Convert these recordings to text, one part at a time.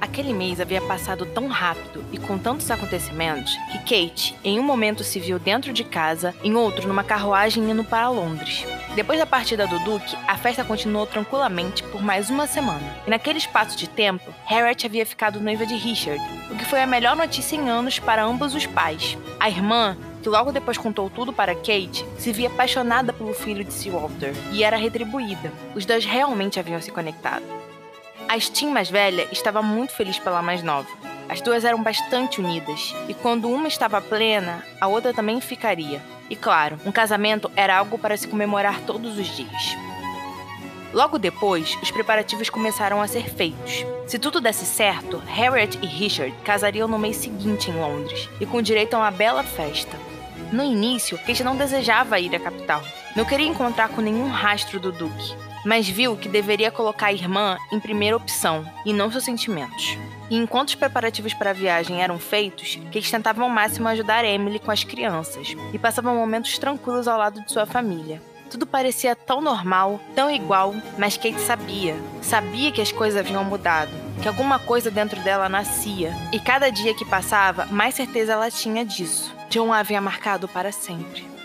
Aquele mês havia passado tão rápido e com tantos acontecimentos que Kate, em um momento, se viu dentro de casa, em outro, numa carruagem indo para Londres. Depois da partida do Duque, a festa continuou tranquilamente por mais uma semana. E naquele espaço de tempo, Harriet havia ficado noiva de Richard, o que foi a melhor notícia em anos para ambos os pais. A irmã que logo depois contou tudo para Kate, se via apaixonada pelo filho de Sir Walter e era retribuída. Os dois realmente haviam se conectado. A Steam mais velha estava muito feliz pela mais nova. As duas eram bastante unidas, e quando uma estava plena, a outra também ficaria. E claro, um casamento era algo para se comemorar todos os dias. Logo depois, os preparativos começaram a ser feitos. Se tudo desse certo, Harriet e Richard casariam no mês seguinte em Londres, e com direito a uma bela festa. No início, Kate não desejava ir à capital. Não queria encontrar com nenhum rastro do Duque, mas viu que deveria colocar a irmã em primeira opção e não seus sentimentos. E enquanto os preparativos para a viagem eram feitos, Kate tentava ao máximo ajudar Emily com as crianças e passava momentos tranquilos ao lado de sua família. Tudo parecia tão normal, tão igual, mas Kate sabia. Sabia que as coisas haviam mudado, que alguma coisa dentro dela nascia. E cada dia que passava, mais certeza ela tinha disso. John a havia marcado para sempre.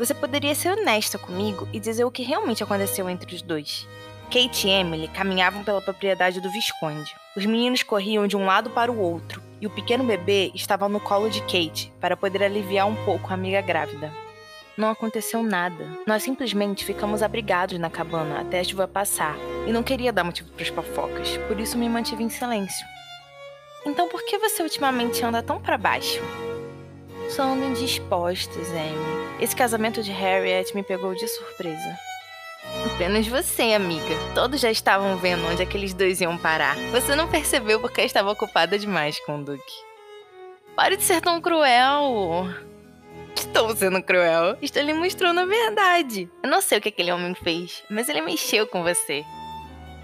Você poderia ser honesta comigo e dizer o que realmente aconteceu entre os dois. Kate e Emily caminhavam pela propriedade do Visconde. Os meninos corriam de um lado para o outro, e o pequeno bebê estava no colo de Kate para poder aliviar um pouco a amiga grávida. Não aconteceu nada. Nós simplesmente ficamos abrigados na cabana até a chuva passar, e não queria dar motivo para as fofocas, por isso me mantive em silêncio. Então por que você ultimamente anda tão para baixo? Só indispostos, Amy. Esse casamento de Harriet me pegou de surpresa. Apenas você, amiga. Todos já estavam vendo onde aqueles dois iam parar. Você não percebeu porque estava ocupada demais com o Duque. Pare de ser tão cruel. Estou sendo cruel. Estou lhe mostrando a verdade. Eu não sei o que aquele homem fez, mas ele mexeu com você.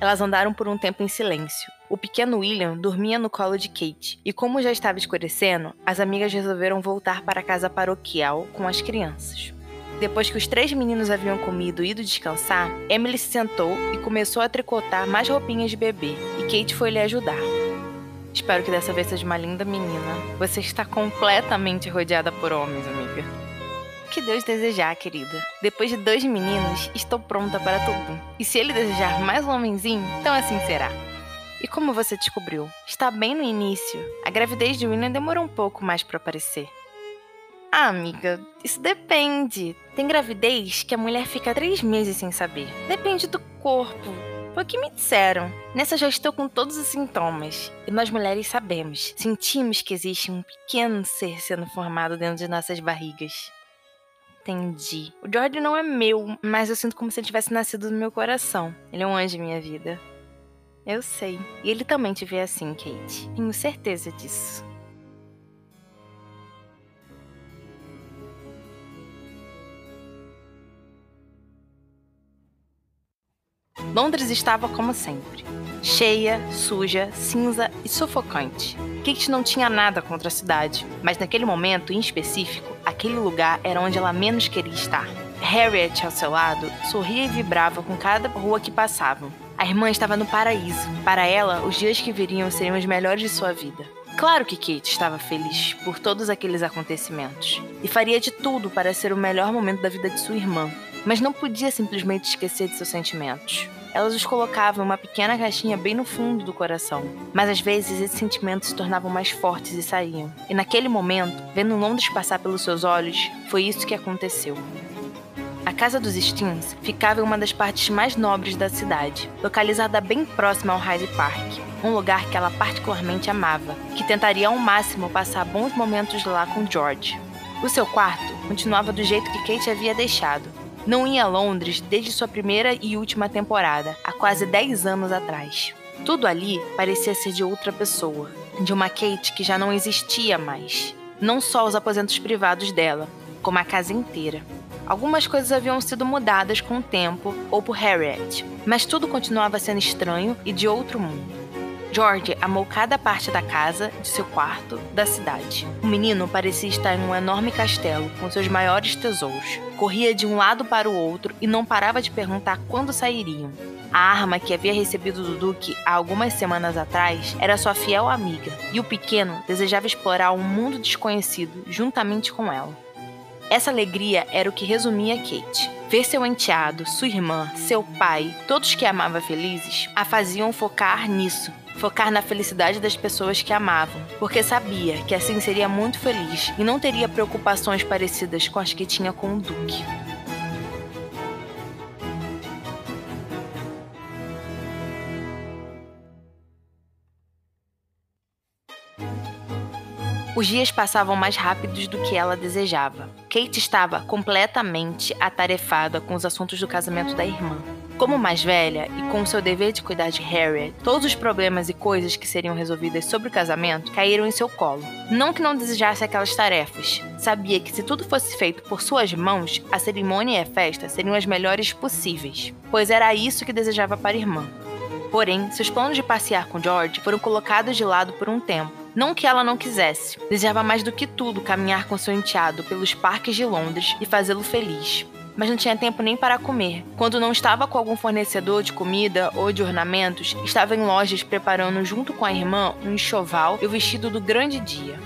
Elas andaram por um tempo em silêncio. O pequeno William dormia no colo de Kate, e como já estava escurecendo, as amigas resolveram voltar para a casa paroquial com as crianças. Depois que os três meninos haviam comido e ido descansar, Emily se sentou e começou a tricotar mais roupinhas de bebê, e Kate foi lhe ajudar. Espero que dessa vez seja uma linda menina. Você está completamente rodeada por homens, amiga. Que Deus desejar, querida. Depois de dois meninos, estou pronta para tudo. E se ele desejar mais um homenzinho, então assim será. E como você descobriu? Está bem no início. A gravidez de William demorou um pouco mais para aparecer. Ah, amiga, isso depende. Tem gravidez que a mulher fica três meses sem saber. Depende do corpo. Foi o que me disseram. Nessa já estou com todos os sintomas. E nós mulheres sabemos, sentimos que existe um pequeno ser sendo formado dentro de nossas barrigas. Entendi. O George não é meu, mas eu sinto como se ele tivesse nascido no meu coração. Ele é um anjo em minha vida. Eu sei. E ele também te vê assim, Kate. Tenho certeza disso. Londres estava como sempre. Cheia, suja, cinza e sufocante. Kate não tinha nada contra a cidade, mas naquele momento em específico, aquele lugar era onde ela menos queria estar. Harriet, ao seu lado, sorria e vibrava com cada rua que passavam. A irmã estava no paraíso. Para ela, os dias que viriam seriam os melhores de sua vida. Claro que Kate estava feliz por todos aqueles acontecimentos e faria de tudo para ser o melhor momento da vida de sua irmã, mas não podia simplesmente esquecer de seus sentimentos. Elas os colocavam em uma pequena caixinha bem no fundo do coração, mas às vezes esses sentimentos se tornavam mais fortes e saíam. E naquele momento, vendo Londres passar pelos seus olhos, foi isso que aconteceu. A casa dos Steens ficava em uma das partes mais nobres da cidade, localizada bem próxima ao Hyde Park, um lugar que ela particularmente amava, que tentaria ao máximo passar bons momentos lá com George. O seu quarto continuava do jeito que Kate havia deixado, não ia a Londres desde sua primeira e última temporada, há quase 10 anos atrás. Tudo ali parecia ser de outra pessoa, de uma Kate que já não existia mais. Não só os aposentos privados dela, como a casa inteira. Algumas coisas haviam sido mudadas com o tempo ou por Harriet, mas tudo continuava sendo estranho e de outro mundo. George amou cada parte da casa, de seu quarto, da cidade. O menino parecia estar em um enorme castelo com seus maiores tesouros. Corria de um lado para o outro e não parava de perguntar quando sairiam. A arma que havia recebido do Duque há algumas semanas atrás era sua fiel amiga, e o pequeno desejava explorar um mundo desconhecido juntamente com ela. Essa alegria era o que resumia Kate. Ver seu enteado, sua irmã, seu pai, todos que amava felizes, a faziam focar nisso, focar na felicidade das pessoas que amavam, porque sabia que assim seria muito feliz e não teria preocupações parecidas com as que tinha com o Duque. Os dias passavam mais rápidos do que ela desejava. Kate estava completamente atarefada com os assuntos do casamento da irmã. Como mais velha e com seu dever de cuidar de Harriet, todos os problemas e coisas que seriam resolvidas sobre o casamento caíram em seu colo. Não que não desejasse aquelas tarefas, sabia que se tudo fosse feito por suas mãos, a cerimônia e a festa seriam as melhores possíveis, pois era isso que desejava para a irmã. Porém, seus planos de passear com George foram colocados de lado por um tempo não que ela não quisesse, desejava mais do que tudo caminhar com seu enteado pelos parques de Londres e fazê-lo feliz. Mas não tinha tempo nem para comer. Quando não estava com algum fornecedor de comida ou de ornamentos, estava em lojas preparando junto com a irmã um enxoval e o vestido do grande dia.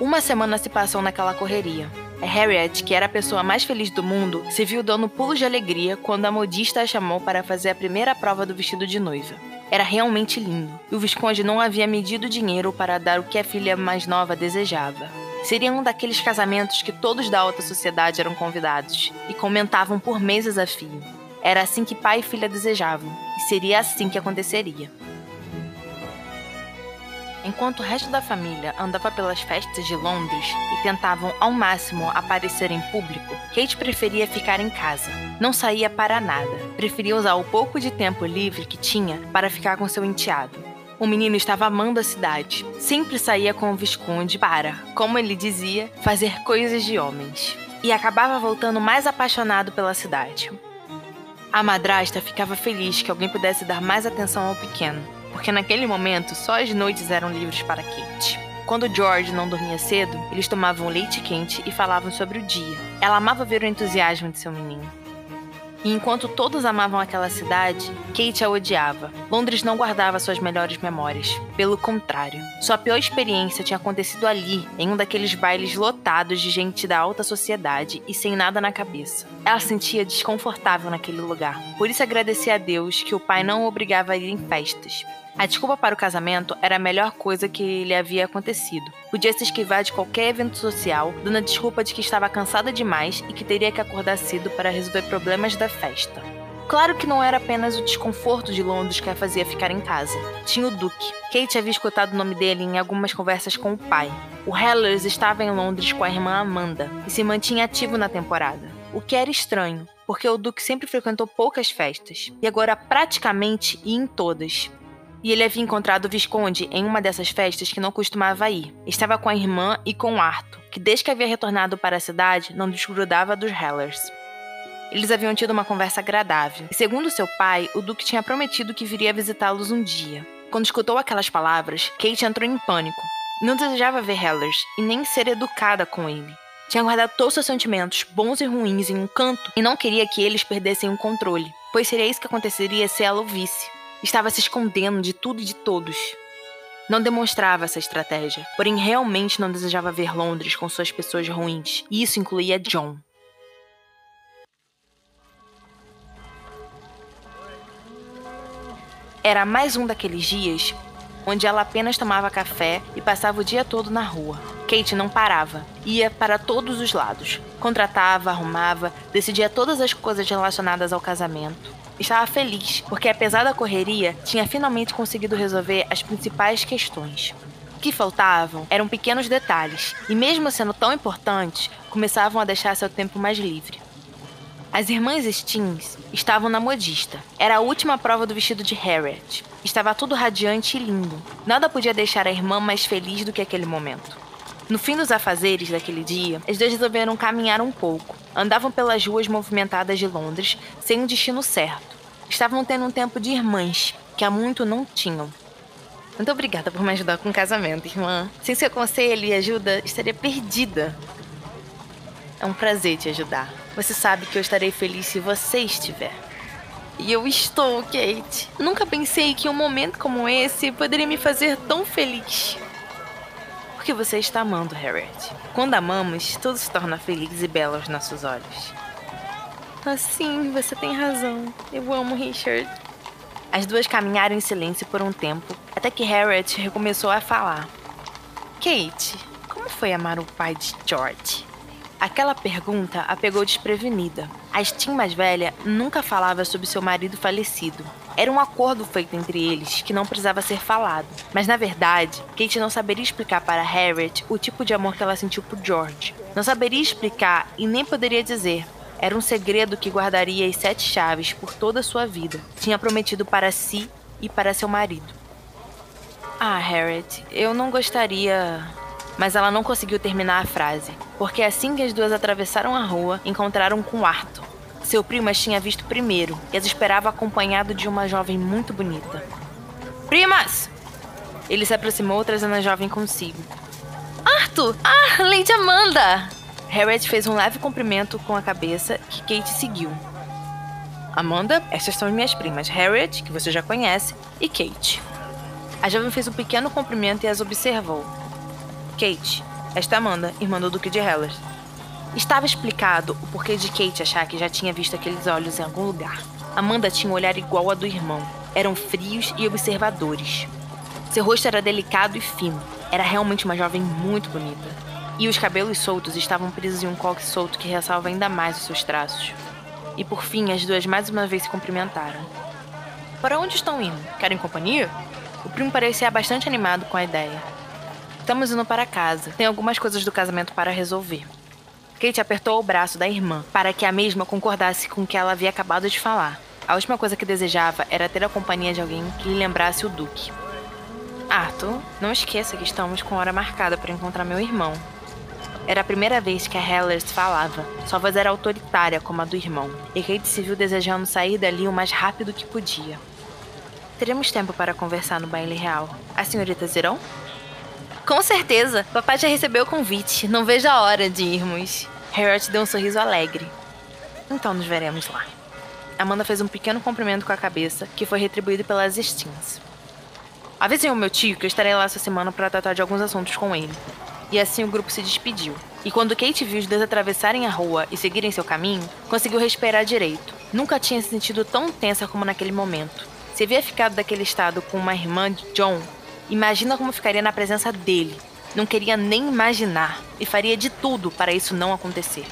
Uma semana se passou naquela correria. A Harriet, que era a pessoa mais feliz do mundo, se viu dando pulos de alegria quando a modista a chamou para fazer a primeira prova do vestido de noiva. Era realmente lindo, e o Visconde não havia medido dinheiro para dar o que a filha mais nova desejava. Seria um daqueles casamentos que todos da alta sociedade eram convidados e comentavam por meses a fio. Era assim que pai e filha desejavam, e seria assim que aconteceria. Enquanto o resto da família andava pelas festas de Londres e tentavam ao máximo aparecer em público, Kate preferia ficar em casa. Não saía para nada. Preferia usar o pouco de tempo livre que tinha para ficar com seu enteado. O menino estava amando a cidade. Sempre saía com o Visconde para, como ele dizia, fazer coisas de homens. E acabava voltando mais apaixonado pela cidade. A madrasta ficava feliz que alguém pudesse dar mais atenção ao pequeno, porque naquele momento só as noites eram livres para Kate. Quando George não dormia cedo, eles tomavam leite quente e falavam sobre o dia. Ela amava ver o entusiasmo de seu menino. E enquanto todos amavam aquela cidade, Kate a odiava. Londres não guardava suas melhores memórias. Pelo contrário, sua pior experiência tinha acontecido ali, em um daqueles bailes lotados de gente da alta sociedade e sem nada na cabeça. Ela se sentia desconfortável naquele lugar. Por isso agradecia a Deus que o pai não o obrigava a ir em festas. A desculpa para o casamento era a melhor coisa que lhe havia acontecido. Podia se esquivar de qualquer evento social, dando a desculpa de que estava cansada demais e que teria que acordar cedo para resolver problemas da festa. Claro que não era apenas o desconforto de Londres que a fazia ficar em casa. Tinha o Duque. Kate havia escutado o nome dele em algumas conversas com o pai. O Hellers estava em Londres com a irmã Amanda e se mantinha ativo na temporada. O que era estranho, porque o Duque sempre frequentou poucas festas e agora praticamente ia em todas e ele havia encontrado o Visconde em uma dessas festas que não costumava ir. Estava com a irmã e com Arthur, que desde que havia retornado para a cidade não desgrudava dos Hellers. Eles haviam tido uma conversa agradável, e segundo seu pai, o Duque tinha prometido que viria visitá-los um dia. Quando escutou aquelas palavras, Kate entrou em pânico. Não desejava ver Hellers e nem ser educada com ele. Tinha guardado todos seus sentimentos, bons e ruins, em um canto e não queria que eles perdessem o controle, pois seria isso que aconteceria se ela o visse. Estava se escondendo de tudo e de todos. Não demonstrava essa estratégia, porém realmente não desejava ver Londres com suas pessoas ruins, e isso incluía John. Era mais um daqueles dias onde ela apenas tomava café e passava o dia todo na rua. Kate não parava, ia para todos os lados. Contratava, arrumava, decidia todas as coisas relacionadas ao casamento. Estava feliz, porque apesar da correria, tinha finalmente conseguido resolver as principais questões. O que faltavam eram pequenos detalhes, e mesmo sendo tão importantes, começavam a deixar seu tempo mais livre. As irmãs Stins estavam na modista. Era a última prova do vestido de Harriet. Estava tudo radiante e lindo. Nada podia deixar a irmã mais feliz do que aquele momento. No fim dos afazeres daquele dia, as duas resolveram caminhar um pouco. Andavam pelas ruas movimentadas de Londres sem um destino certo. Estavam tendo um tempo de irmãs, que há muito não tinham. Muito obrigada por me ajudar com o casamento, irmã. Sem seu conselho e ajuda, estaria perdida. É um prazer te ajudar. Você sabe que eu estarei feliz se você estiver. E eu estou, Kate. Nunca pensei que um momento como esse poderia me fazer tão feliz. Porque você está amando, Harriet. Quando amamos, tudo se torna feliz e belo aos nossos olhos. Assim, você tem razão. Eu amo Richard. As duas caminharam em silêncio por um tempo, até que Harriet recomeçou a falar. Kate, como foi amar o pai de George? Aquela pergunta a pegou desprevenida. A Steam mais velha nunca falava sobre seu marido falecido. Era um acordo feito entre eles que não precisava ser falado. Mas na verdade, Kate não saberia explicar para Harriet o tipo de amor que ela sentiu por George. Não saberia explicar e nem poderia dizer. Era um segredo que guardaria as sete chaves por toda a sua vida. Tinha prometido para si e para seu marido. Ah, Harriet, eu não gostaria mas ela não conseguiu terminar a frase, porque assim que as duas atravessaram a rua, encontraram com Arthur. Seu primo as tinha visto primeiro e as esperava acompanhado de uma jovem muito bonita. Primas! Ele se aproximou, trazendo a jovem consigo. Arthur! Ah, Lady Amanda! Harriet fez um leve cumprimento com a cabeça que Kate seguiu. Amanda, estas são minhas primas, Harriet, que você já conhece, e Kate. A jovem fez um pequeno cumprimento e as observou. Kate, esta é Amanda, irmã do Duque de Heller. Estava explicado o porquê de Kate achar que já tinha visto aqueles olhos em algum lugar. Amanda tinha um olhar igual ao do irmão. Eram frios e observadores. Seu rosto era delicado e fino. Era realmente uma jovem muito bonita. E os cabelos soltos estavam presos em um coque solto que ressalva ainda mais os seus traços. E por fim, as duas mais uma vez se cumprimentaram. Para onde estão indo? Querem companhia? O primo parecia bastante animado com a ideia. Estamos indo para casa. Tem algumas coisas do casamento para resolver. Kate apertou o braço da irmã para que a mesma concordasse com o que ela havia acabado de falar. A última coisa que desejava era ter a companhia de alguém que lhe lembrasse o Duque. Arthur, não esqueça que estamos com hora marcada para encontrar meu irmão. Era a primeira vez que a Hellers falava. Sua voz era autoritária como a do irmão, e Kate se viu desejando sair dali o mais rápido que podia. Teremos tempo para conversar no baile real. As senhoritas irão? Com certeza. Papai já recebeu o convite. Não vejo a hora de irmos. Harriet deu um sorriso alegre. Então nos veremos lá. Amanda fez um pequeno cumprimento com a cabeça, que foi retribuído pelas Steens. Avisem o meu tio que eu estarei lá essa semana para tratar de alguns assuntos com ele. E assim o grupo se despediu. E quando Kate viu os dois atravessarem a rua e seguirem seu caminho, conseguiu respirar direito. Nunca tinha se sentido tão tensa como naquele momento. Se havia ficado daquele estado com uma irmã de John, Imagina como ficaria na presença dele. Não queria nem imaginar e faria de tudo para isso não acontecer.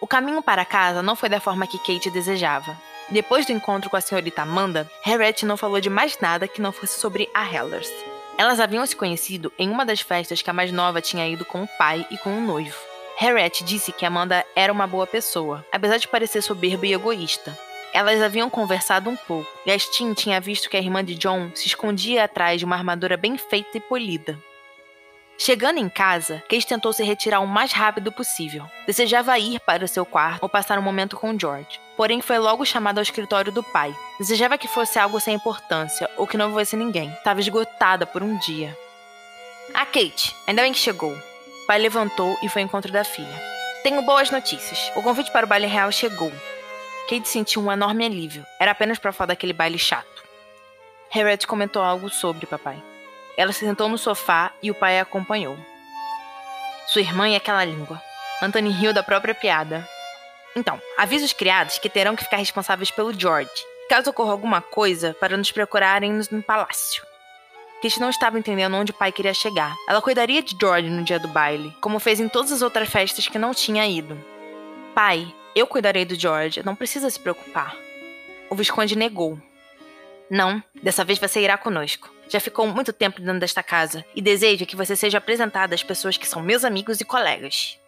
O caminho para casa não foi da forma que Kate desejava. Depois do encontro com a senhorita Amanda, Harriet não falou de mais nada que não fosse sobre a Hellers. Elas haviam se conhecido em uma das festas que a mais nova tinha ido com o pai e com o noivo. Harriet disse que Amanda era uma boa pessoa, apesar de parecer soberba e egoísta. Elas haviam conversado um pouco, e a Stin tinha visto que a irmã de John se escondia atrás de uma armadura bem feita e polida. Chegando em casa, Kate tentou se retirar o mais rápido possível. Desejava ir para o seu quarto ou passar um momento com George. Porém, foi logo chamada ao escritório do pai. Desejava que fosse algo sem importância ou que não houvesse ninguém. Estava esgotada por um dia. Ah, Kate, ainda bem que chegou pai levantou e foi ao encontro da filha. Tenho boas notícias. O convite para o baile real chegou. Kate sentiu um enorme alívio. Era apenas para falar daquele baile chato. Harriet comentou algo sobre papai. Ela se sentou no sofá e o pai a acompanhou. Sua irmã e aquela língua. Anthony riu da própria piada. Então, avisa os criados que terão que ficar responsáveis pelo George, caso ocorra alguma coisa, para nos procurarem no palácio. Kate não estava entendendo onde o pai queria chegar. Ela cuidaria de George no dia do baile, como fez em todas as outras festas que não tinha ido. Pai, eu cuidarei do George, não precisa se preocupar. O Visconde negou. Não, dessa vez você irá conosco. Já ficou muito tempo dentro desta casa e desejo que você seja apresentada às pessoas que são meus amigos e colegas.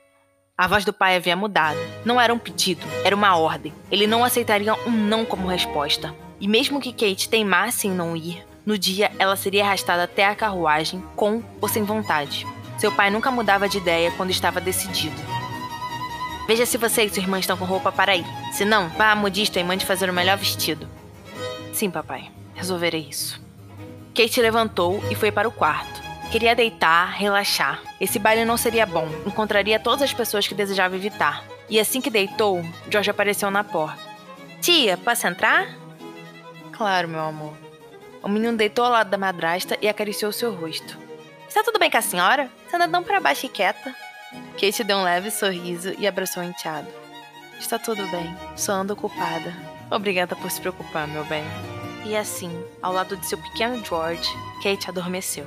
A voz do pai havia mudado. Não era um pedido, era uma ordem. Ele não aceitaria um não como resposta. E mesmo que Kate teimasse em não ir, no dia, ela seria arrastada até a carruagem, com ou sem vontade. Seu pai nunca mudava de ideia quando estava decidido. Veja se você e sua irmã estão com roupa para ir. Se não, vá à modista e mande fazer o melhor vestido. Sim, papai. Resolverei isso. Kate levantou e foi para o quarto. Queria deitar, relaxar. Esse baile não seria bom. Encontraria todas as pessoas que desejava evitar. E assim que deitou, George apareceu na porta. Tia, posso entrar? Claro, meu amor. O menino deitou ao lado da madrasta e acariciou seu rosto. Está tudo bem com a senhora? Você anda tão para baixo e quieta. Kate deu um leve sorriso e abraçou o enteado. Está tudo bem, só ando ocupada. Obrigada por se preocupar, meu bem. E assim, ao lado de seu pequeno George, Kate adormeceu.